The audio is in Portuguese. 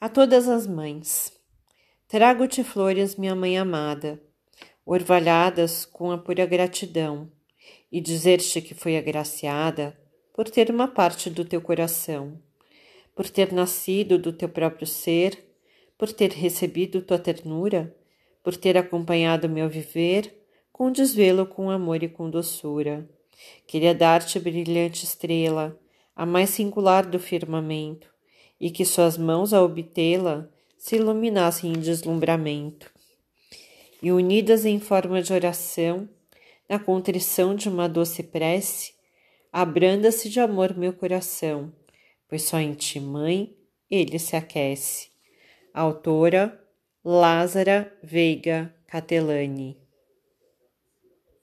A todas as mães, trago-te flores, minha mãe amada, orvalhadas com a pura gratidão, e dizer-te que fui agraciada por ter uma parte do teu coração, por ter nascido do teu próprio ser, por ter recebido tua ternura, por ter acompanhado meu viver com desvelo, com amor e com doçura. Queria dar-te brilhante estrela, a mais singular do firmamento, e que suas mãos a obtê-la se iluminassem em deslumbramento. E unidas em forma de oração, na contrição de uma doce prece, abranda-se de amor meu coração, pois só em ti, mãe, ele se aquece. Autora Lázara Veiga Catelani